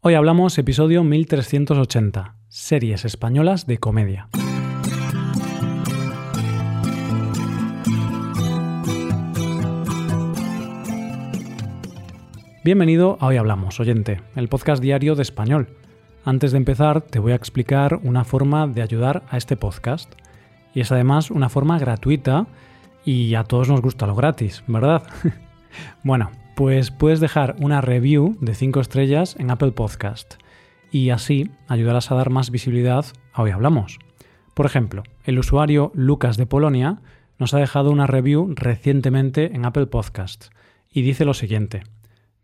Hoy hablamos episodio 1380, series españolas de comedia. Bienvenido a Hoy Hablamos, oyente, el podcast diario de español. Antes de empezar, te voy a explicar una forma de ayudar a este podcast. Y es además una forma gratuita y a todos nos gusta lo gratis, ¿verdad? bueno, pues puedes dejar una review de 5 estrellas en Apple Podcast y así ayudarás a dar más visibilidad a Hoy Hablamos. Por ejemplo, el usuario Lucas de Polonia nos ha dejado una review recientemente en Apple Podcast y dice lo siguiente.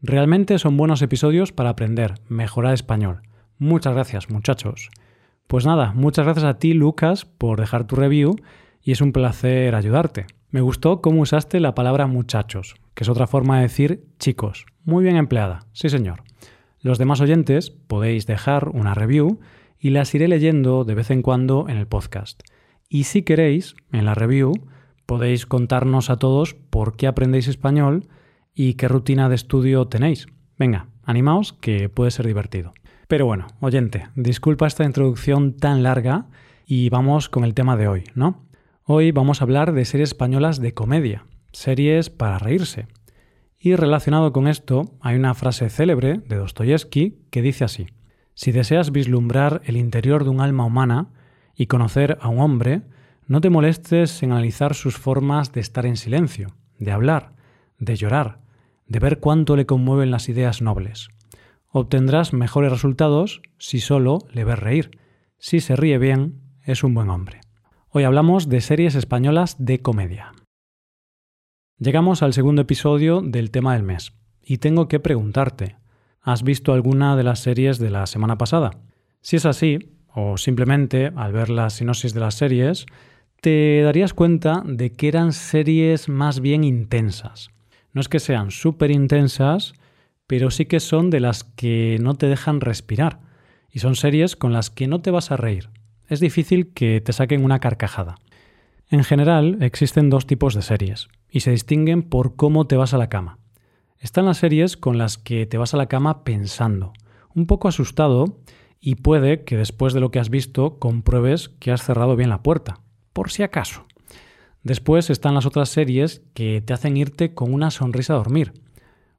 Realmente son buenos episodios para aprender, mejorar español. Muchas gracias, muchachos. Pues nada, muchas gracias a ti, Lucas, por dejar tu review y es un placer ayudarte. Me gustó cómo usaste la palabra muchachos, que es otra forma de decir chicos. Muy bien empleada, sí señor. Los demás oyentes podéis dejar una review y las iré leyendo de vez en cuando en el podcast. Y si queréis, en la review, podéis contarnos a todos por qué aprendéis español y qué rutina de estudio tenéis. Venga, animaos que puede ser divertido. Pero bueno, oyente, disculpa esta introducción tan larga y vamos con el tema de hoy, ¿no? Hoy vamos a hablar de series españolas de comedia, series para reírse. Y relacionado con esto, hay una frase célebre de Dostoyevsky que dice así: Si deseas vislumbrar el interior de un alma humana y conocer a un hombre, no te molestes en analizar sus formas de estar en silencio, de hablar, de llorar, de ver cuánto le conmueven las ideas nobles. Obtendrás mejores resultados si solo le ves reír. Si se ríe bien, es un buen hombre. Hoy hablamos de series españolas de comedia. Llegamos al segundo episodio del tema del mes y tengo que preguntarte, ¿has visto alguna de las series de la semana pasada? Si es así, o simplemente al ver la sinopsis de las series, te darías cuenta de que eran series más bien intensas. No es que sean súper intensas, pero sí que son de las que no te dejan respirar. Y son series con las que no te vas a reír, es difícil que te saquen una carcajada. En general, existen dos tipos de series, y se distinguen por cómo te vas a la cama. Están las series con las que te vas a la cama pensando, un poco asustado, y puede que después de lo que has visto compruebes que has cerrado bien la puerta, por si acaso. Después están las otras series que te hacen irte con una sonrisa a dormir,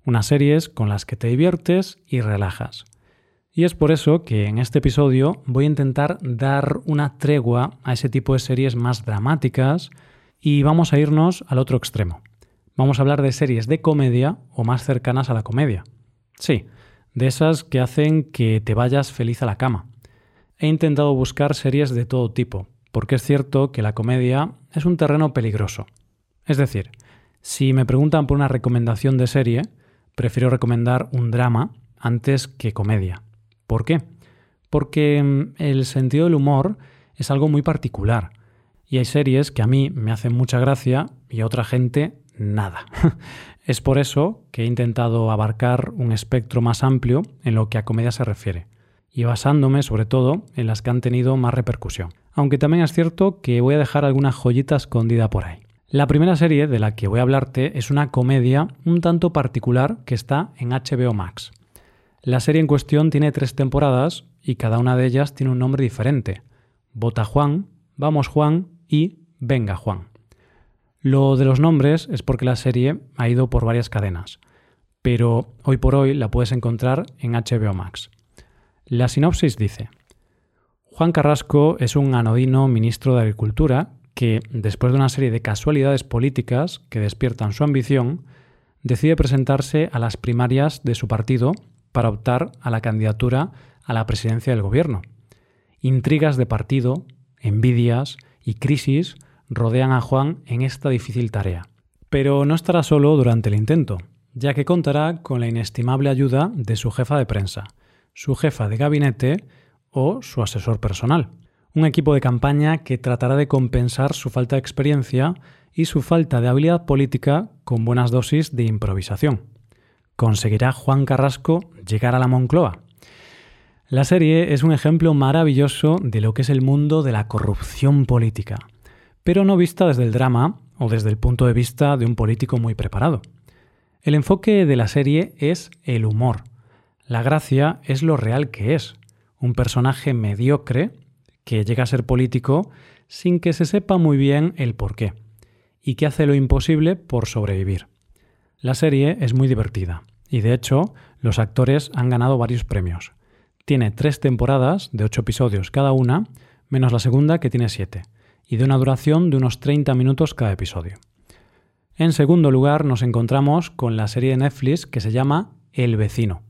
unas series con las que te diviertes y relajas. Y es por eso que en este episodio voy a intentar dar una tregua a ese tipo de series más dramáticas y vamos a irnos al otro extremo. Vamos a hablar de series de comedia o más cercanas a la comedia. Sí, de esas que hacen que te vayas feliz a la cama. He intentado buscar series de todo tipo, porque es cierto que la comedia es un terreno peligroso. Es decir, si me preguntan por una recomendación de serie, prefiero recomendar un drama antes que comedia. ¿Por qué? Porque mm, el sentido del humor es algo muy particular. Y hay series que a mí me hacen mucha gracia y a otra gente nada. es por eso que he intentado abarcar un espectro más amplio en lo que a comedia se refiere, y basándome sobre todo en las que han tenido más repercusión. Aunque también es cierto que voy a dejar alguna joyita escondida por ahí. La primera serie de la que voy a hablarte es una comedia un tanto particular que está en HBO Max. La serie en cuestión tiene tres temporadas y cada una de ellas tiene un nombre diferente. Bota Juan, Vamos Juan y Venga Juan. Lo de los nombres es porque la serie ha ido por varias cadenas, pero hoy por hoy la puedes encontrar en HBO Max. La sinopsis dice, Juan Carrasco es un anodino ministro de Agricultura que, después de una serie de casualidades políticas que despiertan su ambición, decide presentarse a las primarias de su partido para optar a la candidatura a la presidencia del gobierno. Intrigas de partido, envidias y crisis rodean a Juan en esta difícil tarea. Pero no estará solo durante el intento, ya que contará con la inestimable ayuda de su jefa de prensa, su jefa de gabinete o su asesor personal. Un equipo de campaña que tratará de compensar su falta de experiencia y su falta de habilidad política con buenas dosis de improvisación. ¿Conseguirá Juan Carrasco llegar a la Moncloa? La serie es un ejemplo maravilloso de lo que es el mundo de la corrupción política, pero no vista desde el drama o desde el punto de vista de un político muy preparado. El enfoque de la serie es el humor, La gracia es lo real que es, un personaje mediocre que llega a ser político sin que se sepa muy bien el por qué, y que hace lo imposible por sobrevivir. La serie es muy divertida, y de hecho los actores han ganado varios premios. Tiene tres temporadas de ocho episodios cada una, menos la segunda que tiene siete, y de una duración de unos 30 minutos cada episodio. En segundo lugar nos encontramos con la serie de Netflix que se llama El vecino,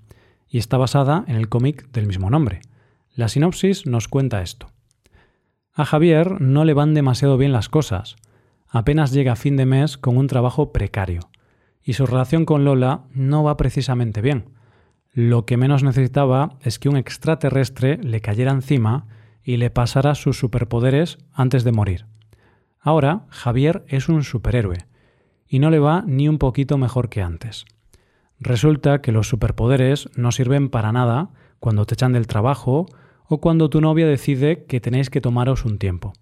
y está basada en el cómic del mismo nombre. La sinopsis nos cuenta esto. A Javier no le van demasiado bien las cosas. Apenas llega a fin de mes con un trabajo precario. Y su relación con Lola no va precisamente bien. Lo que menos necesitaba es que un extraterrestre le cayera encima y le pasara sus superpoderes antes de morir. Ahora Javier es un superhéroe y no le va ni un poquito mejor que antes. Resulta que los superpoderes no sirven para nada cuando te echan del trabajo o cuando tu novia decide que tenéis que tomaros un tiempo.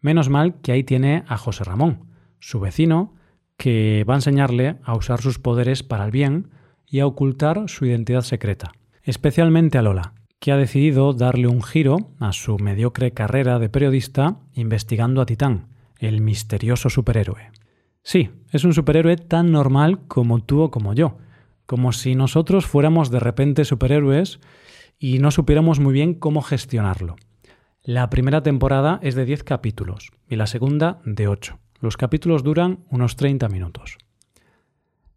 Menos mal que ahí tiene a José Ramón, su vecino, que va a enseñarle a usar sus poderes para el bien y a ocultar su identidad secreta. Especialmente a Lola, que ha decidido darle un giro a su mediocre carrera de periodista investigando a Titán, el misterioso superhéroe. Sí, es un superhéroe tan normal como tú o como yo, como si nosotros fuéramos de repente superhéroes y no supiéramos muy bien cómo gestionarlo. La primera temporada es de 10 capítulos y la segunda de 8. Los capítulos duran unos 30 minutos.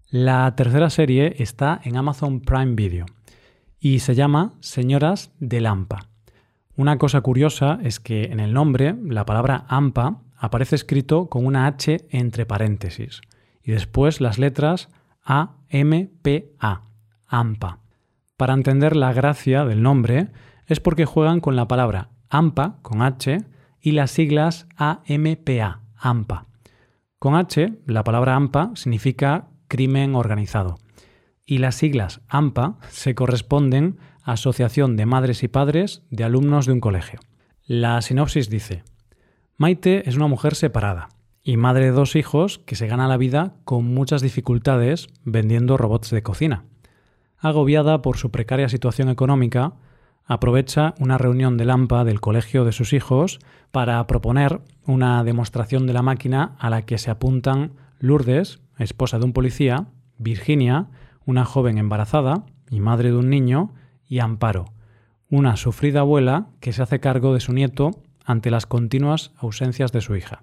La tercera serie está en Amazon Prime Video y se llama Señoras de Lampa. Una cosa curiosa es que en el nombre la palabra AMPA aparece escrito con una H entre paréntesis y después las letras A, M, P, A, AMPA. Para entender la gracia del nombre es porque juegan con la palabra AMPA con H y las siglas AMPA, AMPA. Con H, la palabra AMPA significa crimen organizado y las siglas AMPA se corresponden a Asociación de Madres y Padres de Alumnos de un Colegio. La sinopsis dice, Maite es una mujer separada y madre de dos hijos que se gana la vida con muchas dificultades vendiendo robots de cocina agobiada por su precaria situación económica, aprovecha una reunión de Lampa del colegio de sus hijos para proponer una demostración de la máquina a la que se apuntan Lourdes, esposa de un policía, Virginia, una joven embarazada y madre de un niño, y Amparo, una sufrida abuela que se hace cargo de su nieto ante las continuas ausencias de su hija.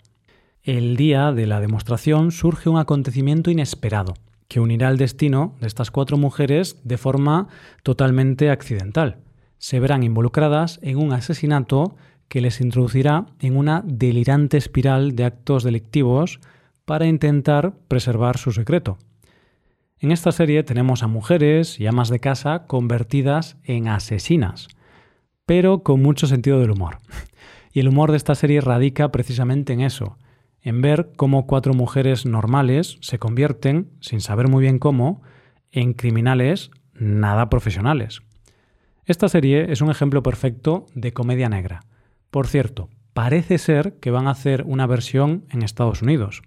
El día de la demostración surge un acontecimiento inesperado que unirá el destino de estas cuatro mujeres de forma totalmente accidental. Se verán involucradas en un asesinato que les introducirá en una delirante espiral de actos delictivos para intentar preservar su secreto. En esta serie tenemos a mujeres y amas de casa convertidas en asesinas, pero con mucho sentido del humor. Y el humor de esta serie radica precisamente en eso, en ver cómo cuatro mujeres normales se convierten, sin saber muy bien cómo, en criminales nada profesionales. Esta serie es un ejemplo perfecto de comedia negra. Por cierto, parece ser que van a hacer una versión en Estados Unidos.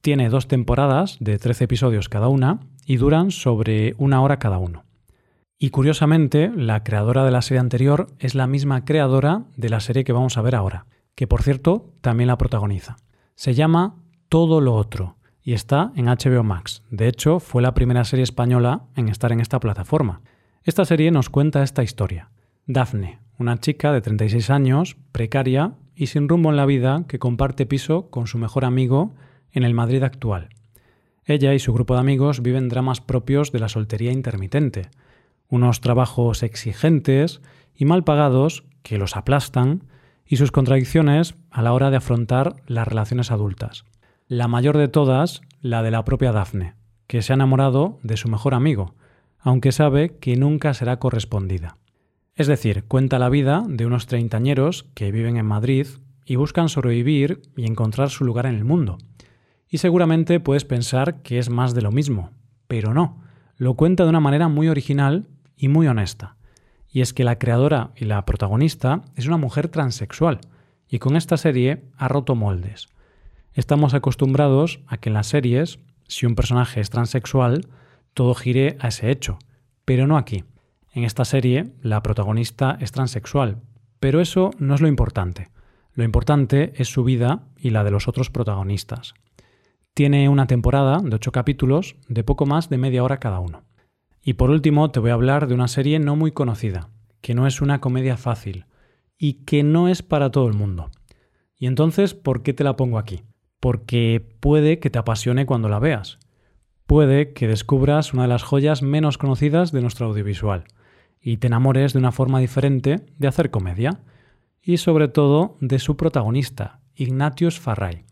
Tiene dos temporadas de 13 episodios cada una y duran sobre una hora cada uno. Y curiosamente, la creadora de la serie anterior es la misma creadora de la serie que vamos a ver ahora, que por cierto también la protagoniza. Se llama Todo lo Otro y está en HBO Max. De hecho, fue la primera serie española en estar en esta plataforma. Esta serie nos cuenta esta historia. Daphne, una chica de 36 años, precaria y sin rumbo en la vida, que comparte piso con su mejor amigo en el Madrid actual. Ella y su grupo de amigos viven dramas propios de la soltería intermitente, unos trabajos exigentes y mal pagados que los aplastan y sus contradicciones a la hora de afrontar las relaciones adultas. La mayor de todas, la de la propia Dafne, que se ha enamorado de su mejor amigo, aunque sabe que nunca será correspondida. Es decir, cuenta la vida de unos treintañeros que viven en Madrid y buscan sobrevivir y encontrar su lugar en el mundo. Y seguramente puedes pensar que es más de lo mismo, pero no, lo cuenta de una manera muy original y muy honesta. Y es que la creadora y la protagonista es una mujer transexual, y con esta serie ha roto moldes. Estamos acostumbrados a que en las series, si un personaje es transexual, todo gire a ese hecho, pero no aquí. En esta serie, la protagonista es transexual, pero eso no es lo importante. Lo importante es su vida y la de los otros protagonistas. Tiene una temporada de ocho capítulos de poco más de media hora cada uno. Y por último te voy a hablar de una serie no muy conocida, que no es una comedia fácil y que no es para todo el mundo. Y entonces, ¿por qué te la pongo aquí? Porque puede que te apasione cuando la veas. Puede que descubras una de las joyas menos conocidas de nuestro audiovisual y te enamores de una forma diferente de hacer comedia y sobre todo de su protagonista, Ignatius Farray.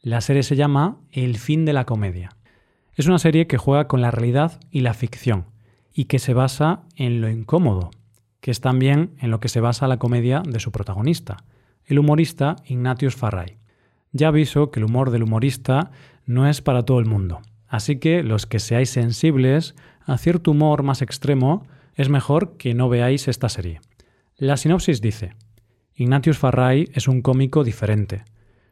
La serie se llama El fin de la comedia. Es una serie que juega con la realidad y la ficción y que se basa en lo incómodo, que es también en lo que se basa la comedia de su protagonista, el humorista Ignatius Farray. Ya aviso que el humor del humorista no es para todo el mundo, así que los que seáis sensibles a cierto humor más extremo, es mejor que no veáis esta serie. La sinopsis dice, Ignatius Farray es un cómico diferente,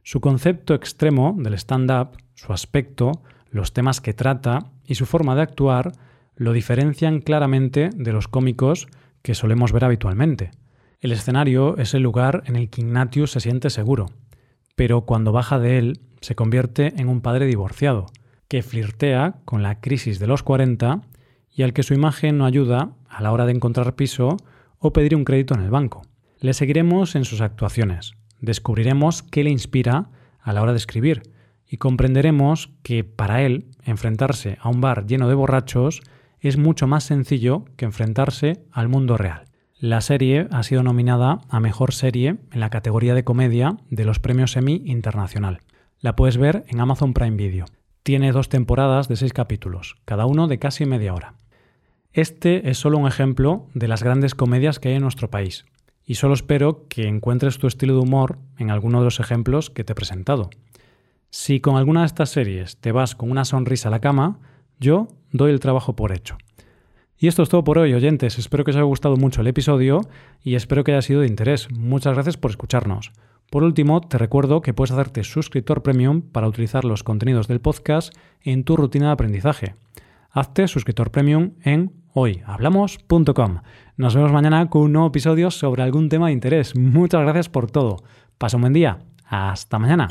su concepto extremo del stand-up, su aspecto, los temas que trata y su forma de actuar lo diferencian claramente de los cómicos que solemos ver habitualmente. El escenario es el lugar en el que Ignatius se siente seguro, pero cuando baja de él se convierte en un padre divorciado, que flirtea con la crisis de los 40 y al que su imagen no ayuda a la hora de encontrar piso o pedir un crédito en el banco. Le seguiremos en sus actuaciones, descubriremos qué le inspira a la hora de escribir y comprenderemos que para él enfrentarse a un bar lleno de borrachos es mucho más sencillo que enfrentarse al mundo real. La serie ha sido nominada a Mejor Serie en la categoría de comedia de los premios Emmy Internacional. La puedes ver en Amazon Prime Video. Tiene dos temporadas de seis capítulos, cada uno de casi media hora. Este es solo un ejemplo de las grandes comedias que hay en nuestro país, y solo espero que encuentres tu estilo de humor en alguno de los ejemplos que te he presentado. Si con alguna de estas series te vas con una sonrisa a la cama, yo doy el trabajo por hecho. Y esto es todo por hoy, oyentes. Espero que os haya gustado mucho el episodio y espero que haya sido de interés. Muchas gracias por escucharnos. Por último, te recuerdo que puedes hacerte suscriptor premium para utilizar los contenidos del podcast en tu rutina de aprendizaje. Hazte suscriptor premium en hoyhablamos.com. Nos vemos mañana con un nuevo episodio sobre algún tema de interés. Muchas gracias por todo. Pasa un buen día. Hasta mañana.